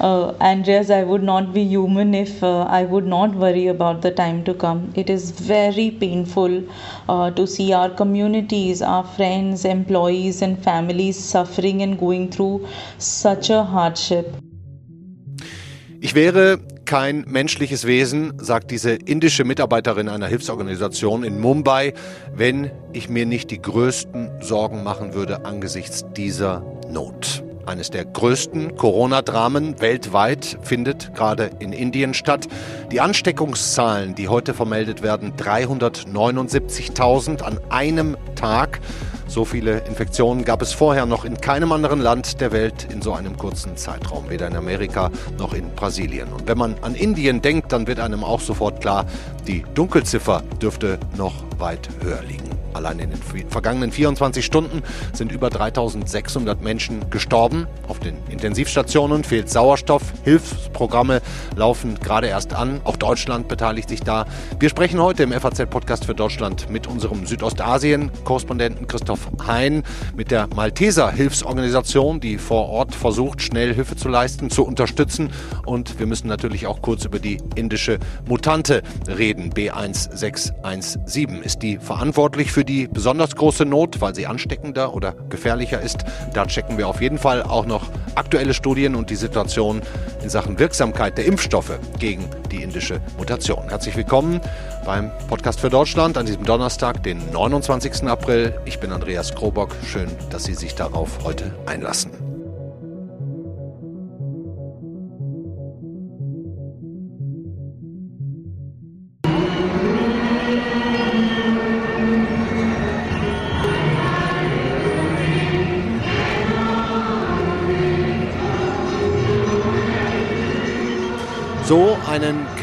uh, Andreas, I would not be human if uh, I would not worry about the time to come. It is very painful uh, to see our communities, our friends, employees, and families suffering and going through such a hardship. Ich wäre kein menschliches Wesen, sagt diese indische Mitarbeiterin einer Hilfsorganisation in Mumbai, wenn ich mir nicht die größten Sorgen machen würde angesichts dieser Not. Eines der größten Corona-Dramen weltweit findet gerade in Indien statt. Die Ansteckungszahlen, die heute vermeldet werden, 379.000 an einem Tag. So viele Infektionen gab es vorher noch in keinem anderen Land der Welt in so einem kurzen Zeitraum, weder in Amerika noch in Brasilien. Und wenn man an Indien denkt, dann wird einem auch sofort klar, die Dunkelziffer dürfte noch weit höher liegen. Allein in den vergangenen 24 Stunden sind über 3600 Menschen gestorben. Auf den Intensivstationen fehlt Sauerstoff. Hilfsprogramme laufen gerade erst an. Auch Deutschland beteiligt sich da. Wir sprechen heute im FAZ-Podcast für Deutschland mit unserem Südostasien-Korrespondenten Christoph Hein, mit der Malteser Hilfsorganisation, die vor Ort versucht, schnell Hilfe zu leisten, zu unterstützen. Und wir müssen natürlich auch kurz über die indische Mutante reden. B1617 ist die verantwortlich für die besonders große Not, weil sie ansteckender oder gefährlicher ist. Da checken wir auf jeden Fall auch noch aktuelle Studien und die Situation in Sachen Wirksamkeit der Impfstoffe gegen die indische Mutation. Herzlich willkommen beim Podcast für Deutschland an diesem Donnerstag, den 29. April. Ich bin Andreas Krobock. Schön, dass Sie sich darauf heute einlassen.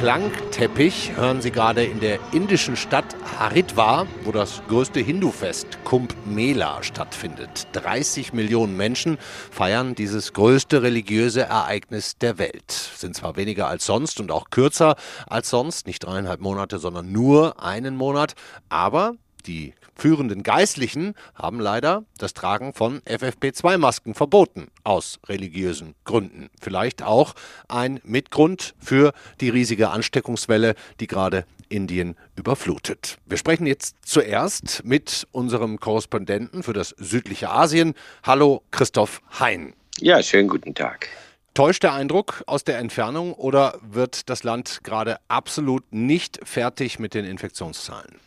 Klangteppich hören Sie gerade in der indischen Stadt Haridwar, wo das größte Hindu-Fest Kumbh Mela stattfindet. 30 Millionen Menschen feiern dieses größte religiöse Ereignis der Welt. Sind zwar weniger als sonst und auch kürzer als sonst, nicht dreieinhalb Monate, sondern nur einen Monat, aber die führenden Geistlichen haben leider das Tragen von FFP2-Masken verboten, aus religiösen Gründen. Vielleicht auch ein Mitgrund für die riesige Ansteckungswelle, die gerade Indien überflutet. Wir sprechen jetzt zuerst mit unserem Korrespondenten für das südliche Asien. Hallo Christoph Hein. Ja, schönen guten Tag. Täuscht der Eindruck aus der Entfernung oder wird das Land gerade absolut nicht fertig mit den Infektionszahlen?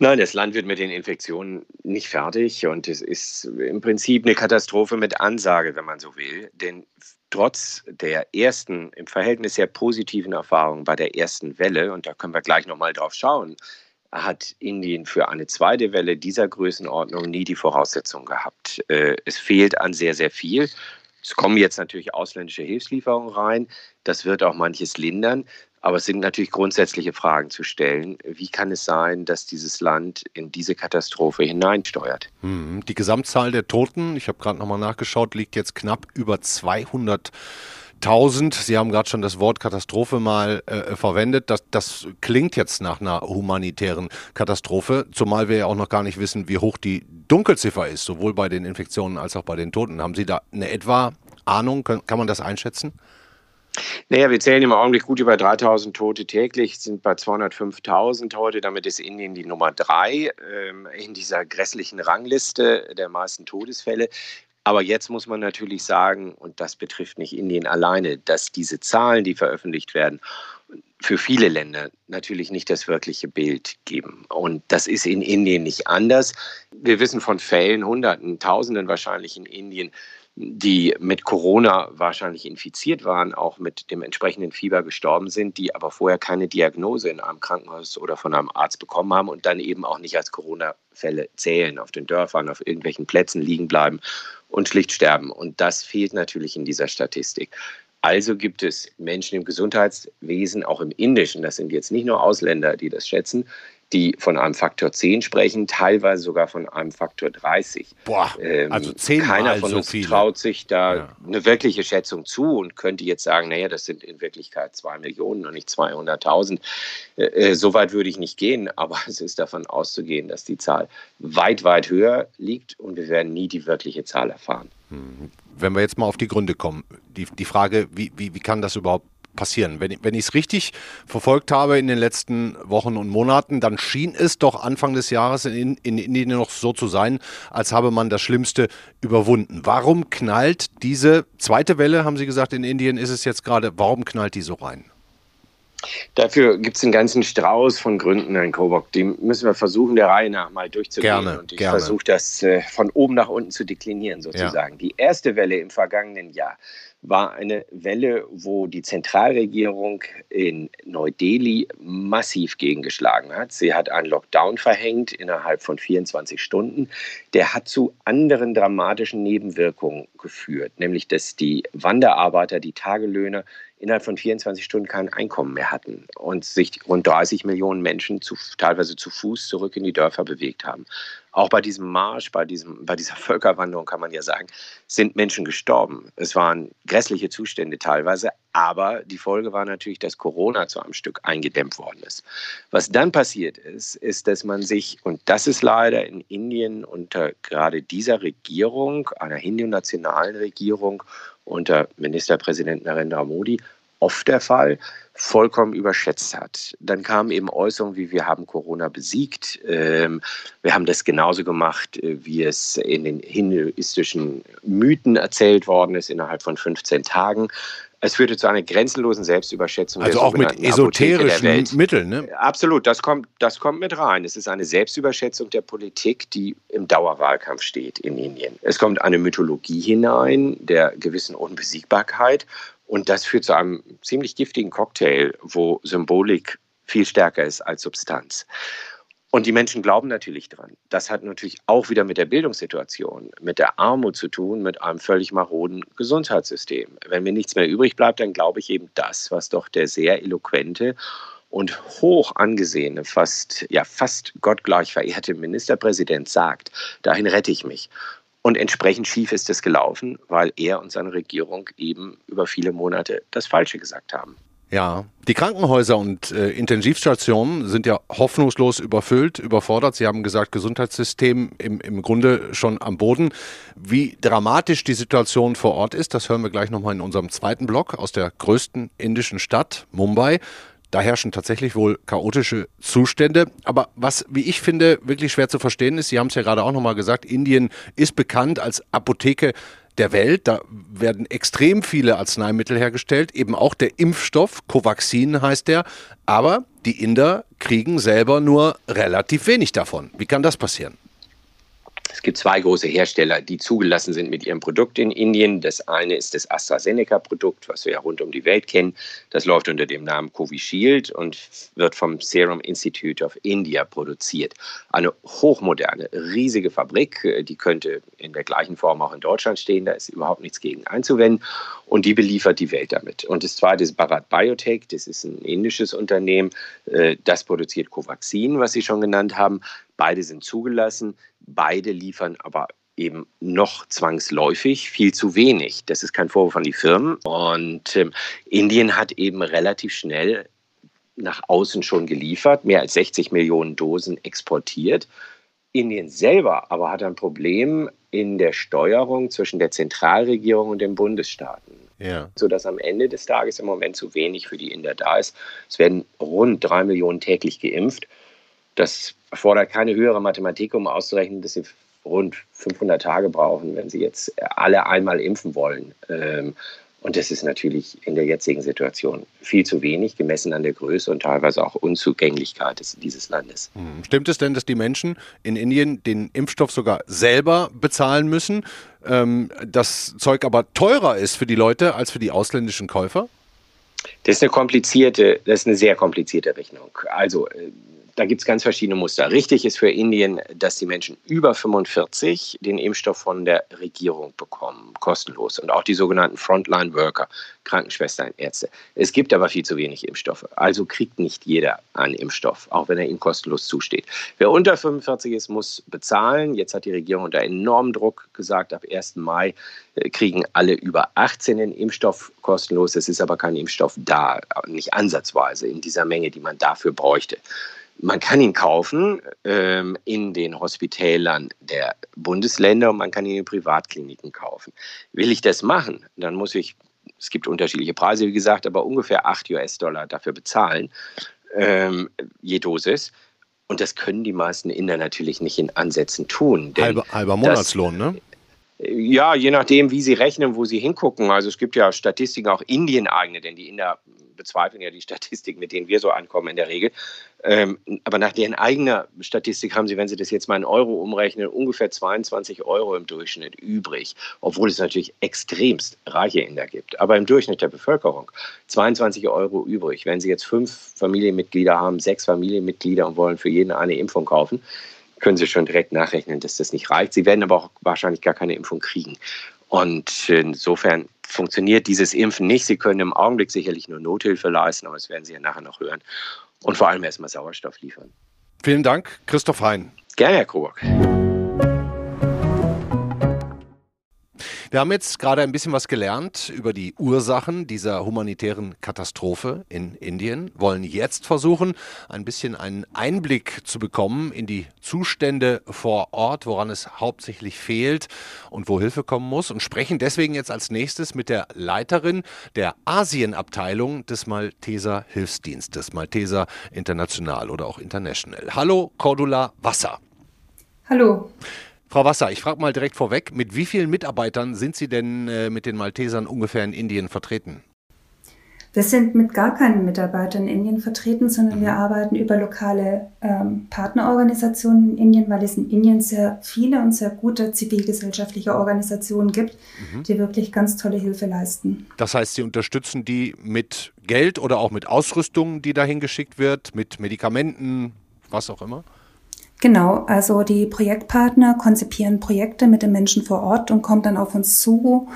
Nein, das Land wird mit den Infektionen nicht fertig und es ist im Prinzip eine Katastrophe mit Ansage, wenn man so will. Denn trotz der ersten, im Verhältnis sehr positiven Erfahrungen bei der ersten Welle, und da können wir gleich nochmal drauf schauen, hat Indien für eine zweite Welle dieser Größenordnung nie die Voraussetzungen gehabt. Äh, es fehlt an sehr, sehr viel. Es kommen jetzt natürlich ausländische Hilfslieferungen rein. Das wird auch manches lindern. Aber es sind natürlich grundsätzliche Fragen zu stellen. Wie kann es sein, dass dieses Land in diese Katastrophe hineinsteuert? Hm, die Gesamtzahl der Toten, ich habe gerade nochmal nachgeschaut, liegt jetzt knapp über 200. 1000. Sie haben gerade schon das Wort Katastrophe mal äh, verwendet. Das, das klingt jetzt nach einer humanitären Katastrophe, zumal wir ja auch noch gar nicht wissen, wie hoch die Dunkelziffer ist, sowohl bei den Infektionen als auch bei den Toten. Haben Sie da eine etwa Ahnung? Kann, kann man das einschätzen? Naja, wir zählen im Augenblick gut über 3000 Tote täglich, sind bei 205.000 heute. Damit ist Indien die Nummer drei ähm, in dieser grässlichen Rangliste der meisten Todesfälle. Aber jetzt muss man natürlich sagen, und das betrifft nicht Indien alleine, dass diese Zahlen, die veröffentlicht werden, für viele Länder natürlich nicht das wirkliche Bild geben. Und das ist in Indien nicht anders. Wir wissen von Fällen, Hunderten, Tausenden wahrscheinlich in Indien, die mit Corona wahrscheinlich infiziert waren, auch mit dem entsprechenden Fieber gestorben sind, die aber vorher keine Diagnose in einem Krankenhaus oder von einem Arzt bekommen haben und dann eben auch nicht als Corona-Fälle zählen, auf den Dörfern, auf irgendwelchen Plätzen liegen bleiben und schlicht sterben. Und das fehlt natürlich in dieser Statistik. Also gibt es Menschen im Gesundheitswesen, auch im Indischen, das sind jetzt nicht nur Ausländer, die das schätzen, die von einem Faktor 10 sprechen, teilweise sogar von einem Faktor 30. Boah, ähm, also zehnmal Keiner von so uns viele. traut sich da Ja. eine wirkliche Schätzung zu und könnte jetzt sagen, naja, das sind in Wirklichkeit zwei Millionen und nicht 200.000. Äh, äh, so weit würde ich nicht gehen, aber es ist davon auszugehen, dass die Zahl weit, weit höher liegt und wir werden nie die wirkliche Zahl erfahren. wenn wir jetzt mal auf die Gründe kommen, die, die Frage, wie, wie, wie kann das überhaupt passieren? Wenn, wenn ich es richtig verfolgt habe in den letzten Wochen und Monaten, dann schien es doch Anfang des Jahres in, in Indien noch so zu sein, als habe man das Schlimmste überwunden. Warum knallt diese zweite Welle, haben Sie gesagt, in Indien ist es jetzt gerade, warum knallt die so rein? Dafür gibt es einen ganzen Strauß von Gründen, Herrn Kobock. Die müssen wir versuchen, der Reihe nach mal durchzugehen. Gerne, und ich versuche das äh, von oben nach unten zu deklinieren, sozusagen. Die erste Welle im vergangenen Jahr war eine Welle, wo die Zentralregierung in Neu-Delhi massiv gegengeschlagen hat. Sie hat einen Lockdown verhängt innerhalb von 24 Stunden. Der hat zu anderen dramatischen Nebenwirkungen geführt, nämlich dass die Wanderarbeiter, die Tagelöhner, innerhalb von 24 Stunden kein Einkommen mehr hatten und sich rund 30 Millionen Menschen zu, teilweise zu Fuß zurück in die Dörfer bewegt haben. Auch bei diesem Marsch, bei, diesem, bei dieser Völkerwanderung kann man ja sagen, sind Menschen gestorben. Es waren grässliche Zustände teilweise, aber die Folge war natürlich, dass Corona zu einem Stück eingedämmt worden ist. Was dann passiert ist, ist, dass man sich, und das ist leider in Indien unter gerade dieser Regierung, einer hindu-nationalen Regierung, unter Ministerpräsident Narendra Modi oft der Fall, vollkommen überschätzt hat. Dann kamen eben Äußerungen wie wir haben Corona besiegt. Ähm, wir haben das genauso gemacht, äh, wie es in den hinduistischen Mythen erzählt worden ist, innerhalb von 15 Tagen. Es führte zu einer grenzenlosen Selbstüberschätzung Also der auch mit esoterischen. Mitteln, ne? Absolut, das kommt, das kommt mit rein. Es ist eine Selbstüberschätzung der Politik, die im Dauerwahlkampf steht in Indien. Es kommt eine Mythologie hinein der gewissen Unbesiegbarkeit und das führt zu einem ziemlich giftigen Cocktail, wo Symbolik viel stärker ist als Substanz. Und die Menschen glauben natürlich dran. Das hat natürlich auch wieder mit der Bildungssituation, mit der Armut zu tun, mit einem völlig maroden Gesundheitssystem. Wenn mir nichts mehr übrig bleibt, dann glaube ich eben das, was doch der sehr eloquente und hoch angesehene, fast, ja, fast gottgleich verehrte Ministerpräsident sagt. Dahin rette ich mich. Und entsprechend schief ist es gelaufen, weil er und seine Regierung eben über viele Monate das Falsche gesagt haben. Ja, die Krankenhäuser und äh, Intensivstationen sind ja hoffnungslos überfüllt, überfordert. Sie haben gesagt, Gesundheitssystem im, im Grunde schon am Boden. Wie dramatisch die Situation vor Ort ist, das hören wir gleich nochmal in unserem zweiten Block aus der größten indischen Stadt, Mumbai. Da herrschen tatsächlich wohl chaotische Zustände. Aber was, wie ich finde, wirklich schwer zu verstehen ist, Sie haben es ja gerade auch nochmal gesagt, Indien ist bekannt als Apotheke der Welt. Da werden extrem viele Arzneimittel hergestellt, eben auch der Impfstoff, Covaxin heißt der. Aber die Inder kriegen selber nur relativ wenig davon. Wie kann das passieren? Es gibt zwei große Hersteller, die zugelassen sind mit ihrem Produkt in Indien. Das eine ist das AstraZeneca-Produkt, was wir ja rund um die Welt kennen. Das läuft unter dem Namen Covishield und wird vom Serum Institute of India produziert. Eine hochmoderne, riesige Fabrik, die könnte in der gleichen Form auch in Deutschland stehen. Da ist überhaupt nichts gegen einzuwenden. Und die beliefert die Welt damit. Und das zweite ist Bharat Biotech. Das ist ein indisches Unternehmen. Äh, Das produziert Covaxin, was Sie schon genannt haben. Beide sind zugelassen. Beide liefern aber eben noch zwangsläufig viel zu wenig. Das ist kein Vorwurf an die Firmen. Und ähm, Indien hat eben relativ schnell nach außen schon geliefert, mehr als 60 Millionen Dosen exportiert. Indien selber aber hat ein Problem in der Steuerung zwischen der Zentralregierung und den Bundesstaaten. Ja. Sodass am Ende des Tages im Moment zu wenig für die Inder da ist. Es werden rund drei Millionen täglich geimpft. Das erfordert keine höhere Mathematik, um auszurechnen, dass sie rund 500 Tage brauchen, wenn sie jetzt alle einmal impfen wollen. Ähm, Und das ist natürlich in der jetzigen Situation viel zu wenig, gemessen an der Größe und teilweise auch Unzugänglichkeit dieses Landes. Stimmt es denn, dass die Menschen in Indien den Impfstoff sogar selber bezahlen müssen, ähm, das Zeug aber teurer ist für die Leute als für die ausländischen Käufer? Das ist eine komplizierte, das ist eine sehr komplizierte Rechnung. Also äh, da gibt es ganz verschiedene Muster. Richtig ist für Indien, dass die Menschen über 45 den Impfstoff von der Regierung bekommen, kostenlos. Und auch die sogenannten Frontline-Worker, Krankenschwestern, Ärzte. Es gibt aber viel zu wenig Impfstoffe. Also kriegt nicht jeder einen Impfstoff, auch wenn er ihm kostenlos zusteht. Wer unter 45 ist, muss bezahlen. Jetzt hat die Regierung unter enormem Druck gesagt, ab 1. Mai äh, kriegen alle über 18 den Impfstoff kostenlos. Es ist aber kein Impfstoff da, nicht ansatzweise in dieser Menge, die man dafür bräuchte. Man kann ihn kaufen ähm, in den Hospitälern der Bundesländer und man kann ihn in Privatkliniken kaufen. Will ich das machen, dann muss ich, es gibt unterschiedliche Preise, wie gesagt, aber ungefähr 8 US-Dollar dafür bezahlen, ähm, je Dosis. Und das können die meisten Inder natürlich nicht in Ansätzen tun. halber, halber Monatslohn, das, ne? Ja, je nachdem, wie sie rechnen, wo sie hingucken. Also es gibt ja Statistiken, auch Indien-eigene, denn die Inder bezweifeln ja die Statistik, mit denen wir so ankommen in der Regel. Ähm, aber nach deren eigener Statistik haben sie, wenn sie das jetzt mal in Euro umrechnen, ungefähr 22 Euro im Durchschnitt übrig, obwohl es natürlich extremst reiche Inder gibt. Aber im Durchschnitt der Bevölkerung 22 Euro übrig. Wenn sie jetzt fünf Familienmitglieder haben, sechs Familienmitglieder und wollen für jeden eine Impfung kaufen, können Sie schon direkt nachrechnen, dass das nicht reicht. Sie werden aber auch wahrscheinlich gar keine Impfung kriegen. Und insofern funktioniert dieses Impfen nicht. Sie können im Augenblick sicherlich nur Nothilfe leisten, aber das werden Sie ja nachher noch hören. Und vor allem erstmal Sauerstoff liefern. Vielen Dank, Christoph Hein. Gerne, Herr Krobock. Wir haben jetzt gerade ein bisschen was gelernt über die Ursachen dieser humanitären Katastrophe in Indien, wollen jetzt versuchen, ein bisschen einen Einblick zu bekommen in die Zustände vor Ort, woran es hauptsächlich fehlt und wo Hilfe kommen muss und sprechen deswegen jetzt als nächstes mit der Leiterin der Asienabteilung des Malteser Hilfsdienstes, Malteser International oder auch International. Hallo, Cordula Wasser. Hallo. Frau Wasser, ich frage mal direkt vorweg, mit wie vielen Mitarbeitern sind Sie denn äh, mit den Maltesern ungefähr in Indien vertreten? Wir sind mit gar keinen Mitarbeitern in Indien vertreten, sondern mhm. wir arbeiten über lokale ähm, Partnerorganisationen in Indien, weil es in Indien sehr viele und sehr gute zivilgesellschaftliche Organisationen gibt, mhm. die wirklich ganz tolle Hilfe leisten. Das heißt, Sie unterstützen die mit Geld oder auch mit Ausrüstung, die dahin geschickt wird, mit Medikamenten, was auch immer? Genau, also die Projektpartner konzipieren Projekte mit den Menschen vor Ort und kommen dann auf uns zu,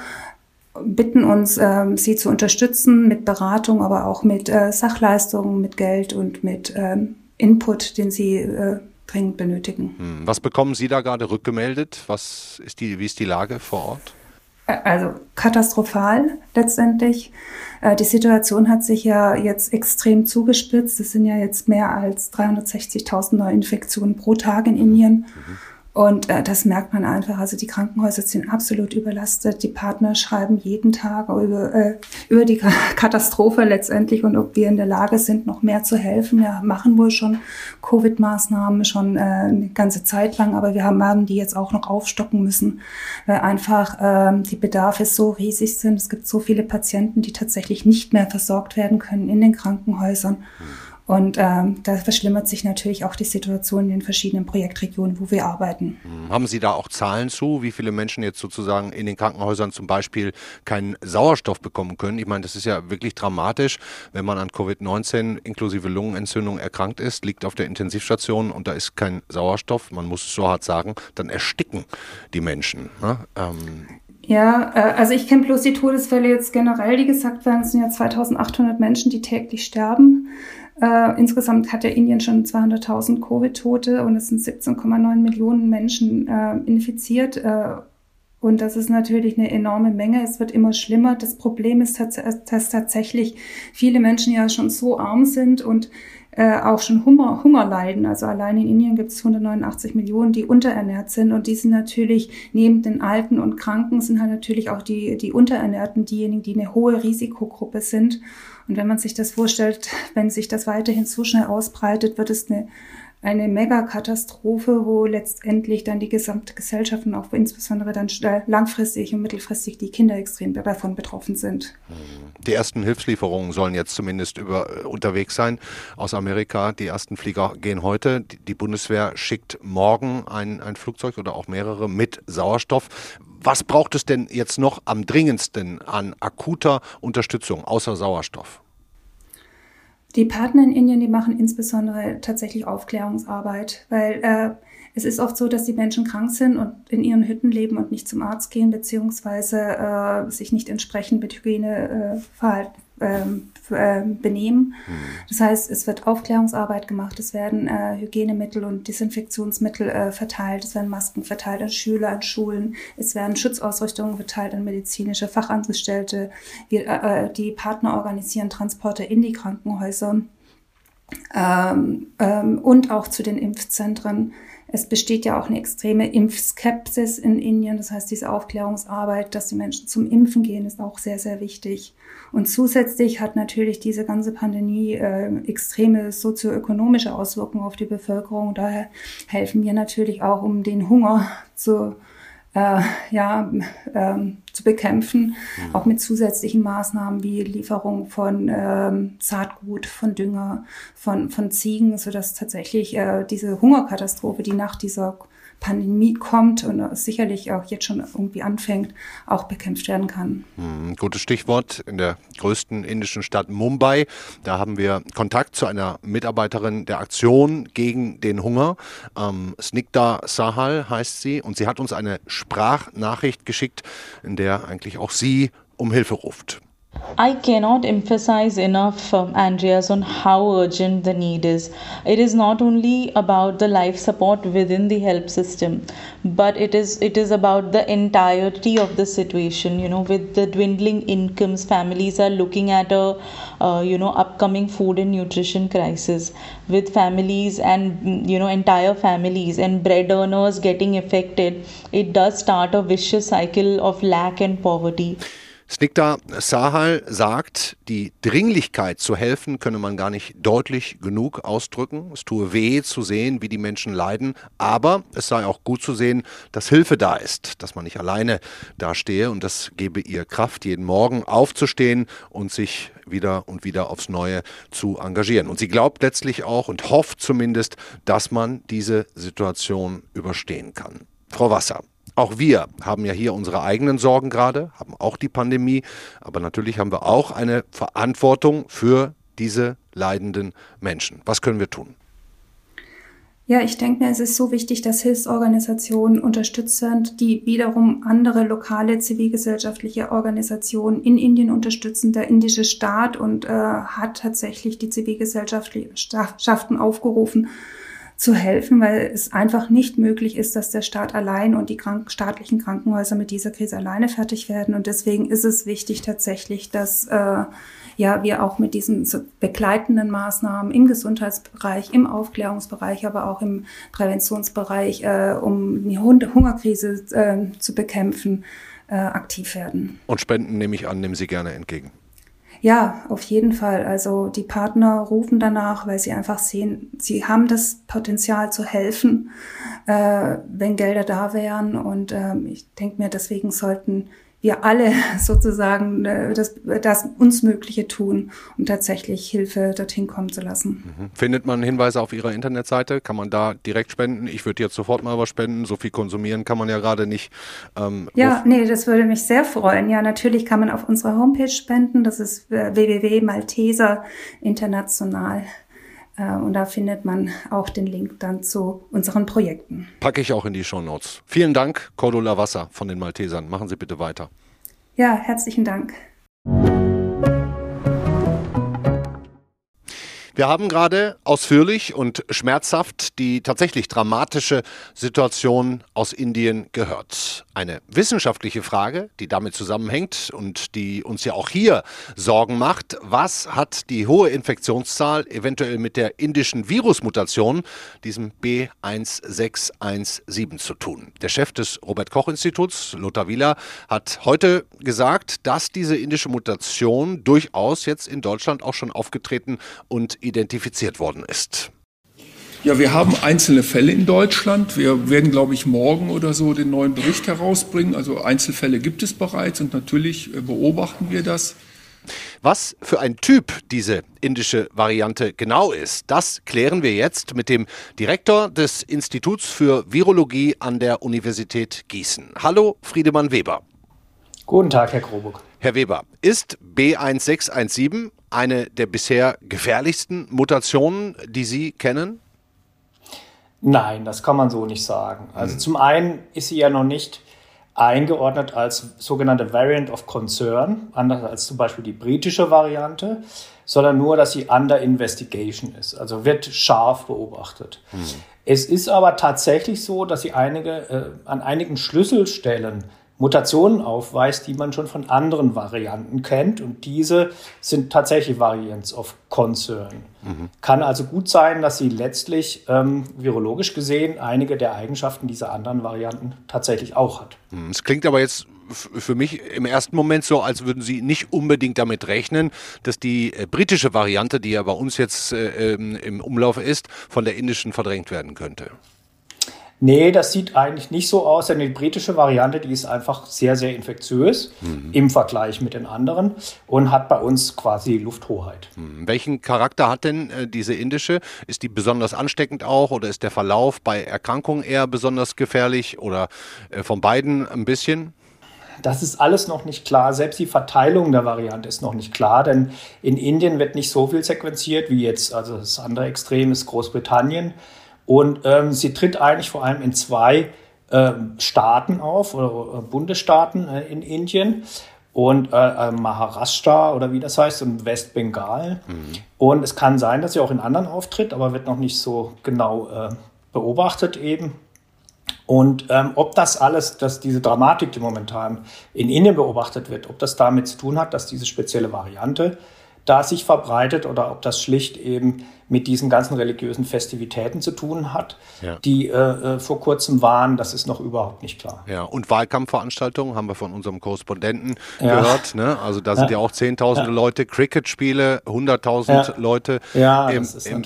bitten uns, äh, sie zu unterstützen mit Beratung, aber auch mit äh, Sachleistungen, mit Geld und mit ähm, Input, den sie äh, dringend benötigen. Hm, was bekommen Sie da gerade rückgemeldet? Was ist die, wie ist die Lage vor Ort? Also katastrophal letztendlich. Äh, die Situation hat sich ja jetzt extrem zugespitzt. Es sind ja jetzt mehr als 360.000 Neuinfektionen pro Tag in Indien. Mhm. Und äh, das merkt man einfach. Also die Krankenhäuser sind absolut überlastet. Die Partner schreiben jeden Tag über, äh, über die Katastrophe letztendlich und ob wir in der Lage sind, noch mehr zu helfen. Wir machen wohl schon Covid-Maßnahmen schon äh, eine ganze Zeit lang, aber wir haben, haben die jetzt auch noch aufstocken müssen, weil einfach äh, die Bedarfe so riesig sind. Es gibt so viele Patienten, die tatsächlich nicht mehr versorgt werden können in den Krankenhäusern. Mhm. Und ähm, da verschlimmert sich natürlich auch die Situation in den verschiedenen Projektregionen, wo wir arbeiten. Hm, haben Sie da auch Zahlen zu, wie viele Menschen jetzt sozusagen in den Krankenhäusern zum Beispiel keinen Sauerstoff bekommen können? Ich meine, das ist ja wirklich dramatisch, wenn man an Covid-19 inklusive Lungenentzündung erkrankt ist, liegt auf der Intensivstation und da ist kein Sauerstoff, man muss es so hart sagen, dann ersticken die Menschen. Ne? Ähm, ja, äh, also ich kenne bloß die Todesfälle jetzt generell, die gesagt werden, es sind ja 2800 Menschen, die täglich sterben. Äh, insgesamt hat ja Indien schon 200.000 Covid-Tote und es sind 17,9 Millionen Menschen äh, infiziert. Äh, und das ist natürlich eine enorme Menge. Es wird immer schlimmer. Das Problem ist, dass tatsächlich viele Menschen ja schon so arm sind und äh, auch schon Hunger, Hunger leiden. Also allein in Indien gibt es 189 Millionen, die unterernährt sind. Und die sind natürlich neben den Alten und Kranken sind halt natürlich auch die, die Unterernährten diejenigen, die eine hohe Risikogruppe sind. Und wenn man sich das vorstellt, wenn sich das weiterhin so schnell ausbreitet, wird es eine eine Megakatastrophe, wo letztendlich dann die gesamte Gesellschaft und auch insbesondere dann langfristig und mittelfristig die Kinder extrem davon betroffen sind. Die ersten Hilfslieferungen sollen jetzt zumindest über, äh, unterwegs sein aus Amerika. Die ersten Flieger gehen heute. Die Bundeswehr schickt morgen ein, ein Flugzeug oder auch mehrere mit Sauerstoff. Was braucht es denn jetzt noch am dringendsten an akuter Unterstützung außer Sauerstoff? Die Partner in Indien, die machen insbesondere tatsächlich Aufklärungsarbeit, weil äh, es ist oft so, dass die Menschen krank sind und in ihren Hütten leben und nicht zum Arzt gehen, beziehungsweise äh, sich nicht entsprechend mit Hygieneverhalten ähm, äh, benehmen. Mhm. Das heißt, es wird Aufklärungsarbeit gemacht, es werden äh, Hygienemittel und Desinfektionsmittel äh, verteilt, es werden Masken verteilt an Schüler, an Schulen, es werden Schutzausrüstungen verteilt an medizinische Fachangestellte. Wir, äh, äh, die Partner organisieren Transporte in die Krankenhäuser ähm, ähm, und auch zu den Impfzentren. Es besteht ja auch eine extreme Impfskepsis in Indien. Das heißt, diese Aufklärungsarbeit, dass die Menschen zum Impfen gehen, ist auch sehr, sehr wichtig. Und zusätzlich hat natürlich diese ganze Pandemie äh, extreme sozioökonomische Auswirkungen auf die Bevölkerung. Daher helfen wir natürlich auch, um den Hunger zu äh, ja, ähm, zu bekämpfen, mhm. auch mit zusätzlichen Maßnahmen wie Lieferung von ähm, Saatgut, von Dünger, von, von Ziegen, sodass tatsächlich äh, diese Hungerkatastrophe, die nach dieser Pandemie kommt und sicherlich auch jetzt schon irgendwie anfängt, auch bekämpft werden kann. Hm, gutes Stichwort in der größten indischen Stadt Mumbai. Da haben wir Kontakt zu einer Mitarbeiterin der Aktion gegen den Hunger. Ähm, Snikda Sahal heißt sie und sie hat uns eine Sprachnachricht geschickt, in der eigentlich auch sie um Hilfe ruft. I cannot emphasize enough, um, Andreas, on how urgent the need is. It is not only about the life support within the help system, but it is it is about the entirety of the situation. You know, with the dwindling incomes, families are looking at a uh, you know upcoming food and nutrition crisis. With families and you know entire families and bread earners getting affected, it does start a vicious cycle of lack and poverty. Snikta Sahal sagt, die Dringlichkeit zu helfen könne man gar nicht deutlich genug ausdrücken. Es tue weh zu sehen, wie die Menschen leiden, aber es sei auch gut zu sehen, dass Hilfe da ist, dass man nicht alleine dastehe und das gebe ihr Kraft, jeden Morgen aufzustehen und sich wieder und wieder aufs Neue zu engagieren. Und sie glaubt letztlich auch und hofft zumindest, dass man diese Situation überstehen kann. Frau Wasser, auch wir haben ja hier unsere eigenen Sorgen gerade, haben auch die Pandemie, aber natürlich haben wir auch eine Verantwortung für diese leidenden Menschen. Was können wir tun? Ja, ich denke mir, es ist so wichtig, dass Hilfsorganisationen unterstützt sind, die wiederum andere lokale zivilgesellschaftliche Organisationen in Indien unterstützen. Der indische Staat und äh, hat tatsächlich die Zivilgesellschaften aufgerufen, zu helfen, weil es einfach nicht möglich ist, dass der Staat allein und die krank staatlichen Krankenhäuser mit dieser Krise alleine fertig werden. Und deswegen ist es wichtig tatsächlich, dass äh, ja wir auch mit diesen begleitenden Maßnahmen im Gesundheitsbereich, im Aufklärungsbereich, aber auch im Präventionsbereich, äh, um die Hungerkrise äh, zu bekämpfen, äh, aktiv werden. Und Spenden nehme ich an, nehmen Sie gerne entgegen. Ja, auf jeden Fall. Also die Partner rufen danach, weil sie einfach sehen, sie haben das Potenzial zu helfen, äh, wenn Gelder da wären. Und ähm, ich denke mir, deswegen sollten wir alle sozusagen äh, das, das uns Mögliche tun, um tatsächlich Hilfe dorthin kommen zu lassen. Mhm. Findet man Hinweise auf Ihrer Internetseite? Kann man da direkt spenden? Ich würde jetzt sofort mal was spenden. So viel konsumieren kann man ja gerade nicht. Ähm, ja, nee, das würde mich sehr freuen. Ja, natürlich kann man auf unserer Homepage spenden. Das ist äh, www.malteser international. Äh, und da findet man auch den Link dann zu unseren Projekten. Packe ich auch in die Show Notes. Vielen Dank, Cordula Wasser von den Maltesern. Machen Sie bitte weiter. Ja, herzlichen Dank. Wir haben gerade ausführlich und schmerzhaft die tatsächlich dramatische Situation aus Indien gehört. Eine wissenschaftliche Frage, die damit zusammenhängt und die uns ja auch hier Sorgen macht. Was hat die hohe Infektionszahl eventuell mit der indischen Virusmutation, diesem B1617 zu tun? Der Chef des Robert Koch Instituts, Lothar Wieler, hat heute gesagt, dass diese indische Mutation durchaus jetzt in Deutschland auch schon aufgetreten und identifiziert worden ist. Ja, wir haben einzelne Fälle in Deutschland. Wir werden, glaube ich, morgen oder so den neuen Bericht herausbringen. Also Einzelfälle gibt es bereits und natürlich äh, beobachten wir das. Was für ein Typ diese indische Variante genau ist, das klären wir jetzt mit dem Direktor des Instituts für Virologie an der Universität Gießen. Hallo, Friedemann Weber. Guten Tag, Herr Grobuck. Herr Weber, ist B1617 eine der bisher gefährlichsten Mutationen, die Sie kennen? Nein, das kann man so nicht sagen. Also hm. zum einen ist sie ja noch nicht eingeordnet als sogenannte Variant of Concern, anders als zum Beispiel die britische Variante, sondern nur, dass sie under investigation ist, also wird scharf beobachtet. Hm. Es ist aber tatsächlich so, dass sie einige, äh, an einigen Schlüsselstellen Mutationen aufweist, die man schon von anderen Varianten kennt. Und diese sind tatsächlich Variants of Concern. Mhm. Kann also gut sein, dass sie letztlich ähm, virologisch gesehen einige der Eigenschaften dieser anderen Varianten tatsächlich auch hat. Mhm. Es klingt aber jetzt für mich im ersten Moment so, als würden Sie nicht unbedingt damit rechnen, dass die äh, britische Variante, die ja bei uns jetzt äh, ähm, im Umlauf ist, von der indischen verdrängt werden könnte. Nee, das sieht eigentlich nicht so aus, denn die britische Variante, die ist einfach sehr, sehr infektiös mhm. im Vergleich mit den anderen und hat bei uns quasi Lufthoheit. Mhm. Welchen Charakter hat denn äh, diese indische? Ist die besonders ansteckend auch oder ist der Verlauf bei Erkrankungen eher besonders gefährlich oder äh, von beiden ein bisschen? Das ist alles noch nicht klar. Selbst die Verteilung der Variante ist noch nicht klar, denn in Indien wird nicht so viel sequenziert wie jetzt. Also das andere Extrem ist Großbritannien. Und ähm, sie tritt eigentlich vor allem in zwei äh, Staaten auf, oder, Bundesstaaten äh, in Indien. Und äh, äh, Maharashtra oder wie das heißt, und Westbengal. Mhm. Und es kann sein, dass sie auch in anderen auftritt, aber wird noch nicht so genau äh, beobachtet eben. Und ähm, ob das alles, dass diese Dramatik, die momentan in Indien beobachtet wird, ob das damit zu tun hat, dass diese spezielle Variante da sich verbreitet oder ob das schlicht eben mit diesen ganzen religiösen Festivitäten zu tun hat, ja. die äh, äh, vor kurzem waren, das ist noch überhaupt nicht klar. Ja, und Wahlkampfveranstaltungen haben wir von unserem Korrespondenten ja. gehört. Ne? Also da sind ja, ja auch Zehntausende Leute, Cricket-Spiele, 100.000 Leute im, im,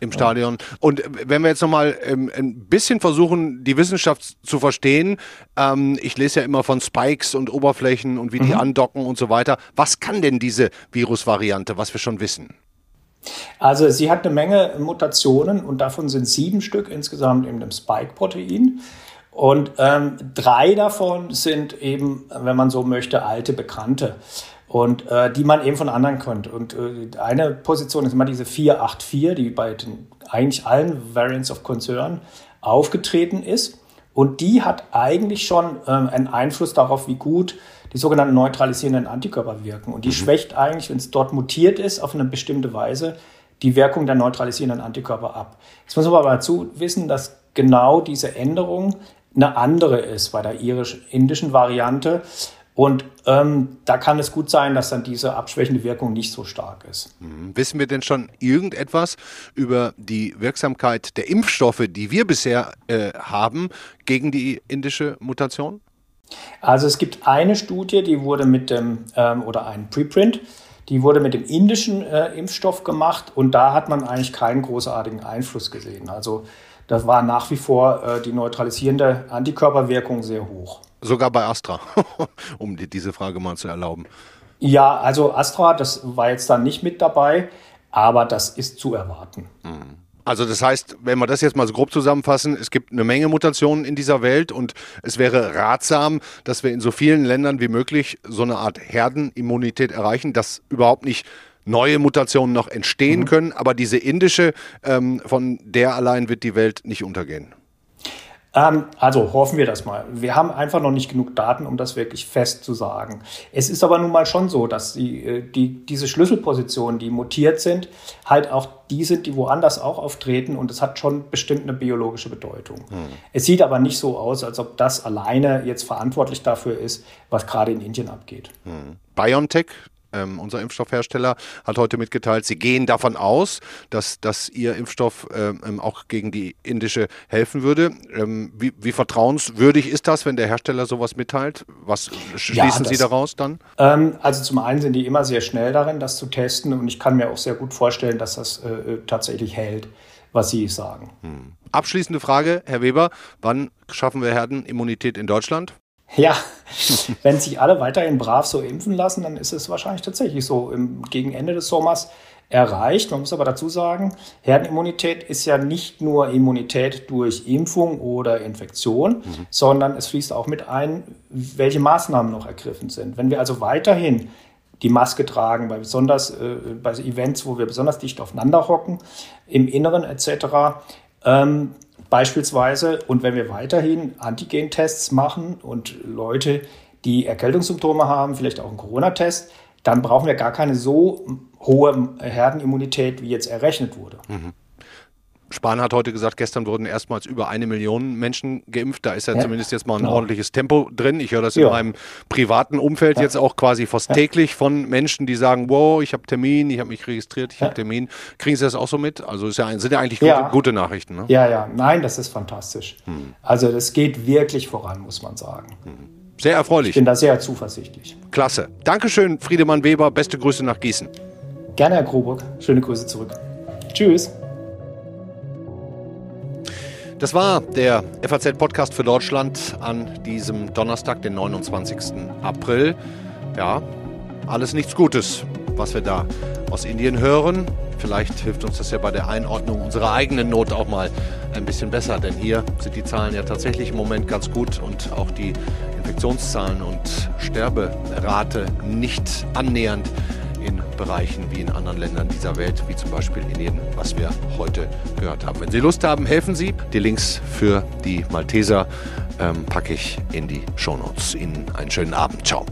im, Stadion. Und wenn wir jetzt nochmal ähm, ein bisschen versuchen, die Wissenschaft zu verstehen, ähm, ich lese ja immer von Spikes und Oberflächen und wie mhm. die andocken und so weiter. Was kann denn diese Virusvariante, was wir schon wissen? Also sie hat eine Menge Mutationen und davon sind sieben Stück insgesamt in dem Spike-Protein. Und ähm, drei davon sind eben, wenn man so möchte, alte Bekannte. Und äh, die man eben von anderen kennt. Und äh, eine Position ist immer diese 484, die bei den, eigentlich allen Variants of Concern aufgetreten ist. Und die hat eigentlich schon äh, einen Einfluss darauf, wie gut die sogenannten neutralisierenden Antikörper wirken. Und die mhm. schwächt eigentlich, wenn es dort mutiert ist, auf eine bestimmte Weise die Wirkung der neutralisierenden Antikörper ab. Jetzt muss man aber dazu wissen, dass genau diese Änderung eine andere ist bei der irisch-indischen Variante. Und ähm, da kann es gut sein, dass dann diese abschwächende Wirkung nicht so stark ist. Mhm. Wissen wir denn schon irgendetwas über die Wirksamkeit der Impfstoffe, die wir bisher äh, haben, gegen die indische Mutation? Also es gibt eine Studie, die wurde mit dem, ähm, oder ein Preprint, die wurde mit dem indischen äh, Impfstoff gemacht und da hat man eigentlich keinen großartigen Einfluss gesehen. Also das war nach wie vor äh, die neutralisierende Antikörperwirkung sehr hoch. Sogar bei Astra, um die, diese Frage mal zu erlauben. Ja, also Astra, das war jetzt dann nicht mit dabei, aber das ist zu erwarten. Mhm. Also das heißt, wenn wir das jetzt mal so grob zusammenfassen, es gibt eine Menge Mutationen in dieser Welt und es wäre ratsam, dass wir in so vielen Ländern wie möglich so eine Art Herdenimmunität erreichen, dass überhaupt nicht neue Mutationen noch entstehen mhm. können, aber diese indische, ähm, von der allein wird die Welt nicht untergehen. Ähm, also hoffen wir das mal. Wir haben einfach noch nicht genug Daten, um das wirklich fest zu sagen. Es ist aber nun mal schon so, dass die, äh, die, diese Schlüsselpositionen, die mutiert sind, halt auch die sind, die woanders auch auftreten und es hat schon bestimmt eine biologische Bedeutung. Hm. Es sieht aber nicht so aus, als ob das alleine jetzt verantwortlich dafür ist, was gerade in Indien abgeht. Hm. BioNTech, ähm, unser Impfstoffhersteller, hat heute mitgeteilt, sie gehen davon aus, dass, dass ihr Impfstoff ähm, auch gegen die indische helfen würde. Ähm, wie, wie, vertrauenswürdig ist das, wenn der Hersteller sowas mitteilt? Was schließen ja, das, Sie daraus dann? Ähm, also zum einen sind die immer sehr schnell darin, das zu testen und ich kann mir auch sehr gut vorstellen, dass das äh, äh tatsächlich hält, was Sie sagen. Hm. Abschließende Frage, Herr Weber, wann schaffen wir Herdenimmunität in Deutschland? Ja, wenn sich alle weiterhin brav so impfen lassen, dann ist es wahrscheinlich tatsächlich so. Im, gegen Ende des Sommers erreicht. Man muss aber dazu sagen, Herdenimmunität ist ja nicht nur Immunität durch Impfung oder Infektion, mhm. sondern es fließt auch mit ein, welche Maßnahmen noch ergriffen sind. Wenn wir also weiterhin die Maske tragen, bei besonders äh, bei Events, wo wir besonders dicht aufeinander hocken, im Inneren etc. Ähm, beispielsweise und wenn wir weiterhin Antigen-Tests machen und Leute, die Erkältungssymptome haben, vielleicht auch einen Corona-Test, dann brauchen wir gar keine so hohe Herdenimmunität, wie jetzt errechnet wurde. Mhm. Spahn hat heute gesagt, gestern wurden erstmals über eine Million Menschen geimpft. Da ist ja, ja zumindest jetzt mal ein genau. ordentliches Tempo drin. Ich höre das ja. in meinem privaten Umfeld ja. jetzt auch quasi fast täglich von Menschen, die sagen, wow, ich habe Termin, ich habe mich registriert, ich habe Termin. Kriegen Sie das auch so mit? Also ist ja, sind ja eigentlich gute, gute Nachrichten. Ne? Ja, ja, nein, das ist fantastisch. Hm. Also das geht wirklich voran, muss man sagen. Hm. Sehr erfreulich. Ich bin da sehr zuversichtlich. Klasse. Dankeschön, Friedemann Weber. Beste Grüße nach Gießen. Gerne, Herr Kroburg. Schöne Grüße zurück. Tschüss. Das war der FAZ-Podcast für Deutschland an diesem Donnerstag, den 29. April. Ja, alles nichts Gutes, was wir da aus Indien hören. Vielleicht hilft uns das ja bei der Einordnung unserer eigenen Not auch mal ein bisschen besser, denn hier sind die Zahlen ja tatsächlich im Moment ganz gut und auch die Infektionszahlen und Sterberate nicht annähernd in Bereichen wie in anderen Ländern dieser Welt, wie zum Beispiel Indien, was wir heute gehört haben. Wenn Sie Lust haben, helfen Sie. Die Links für die Malteser ähm, packe ich in die Shownotes. Ihnen einen schönen Abend. Ciao.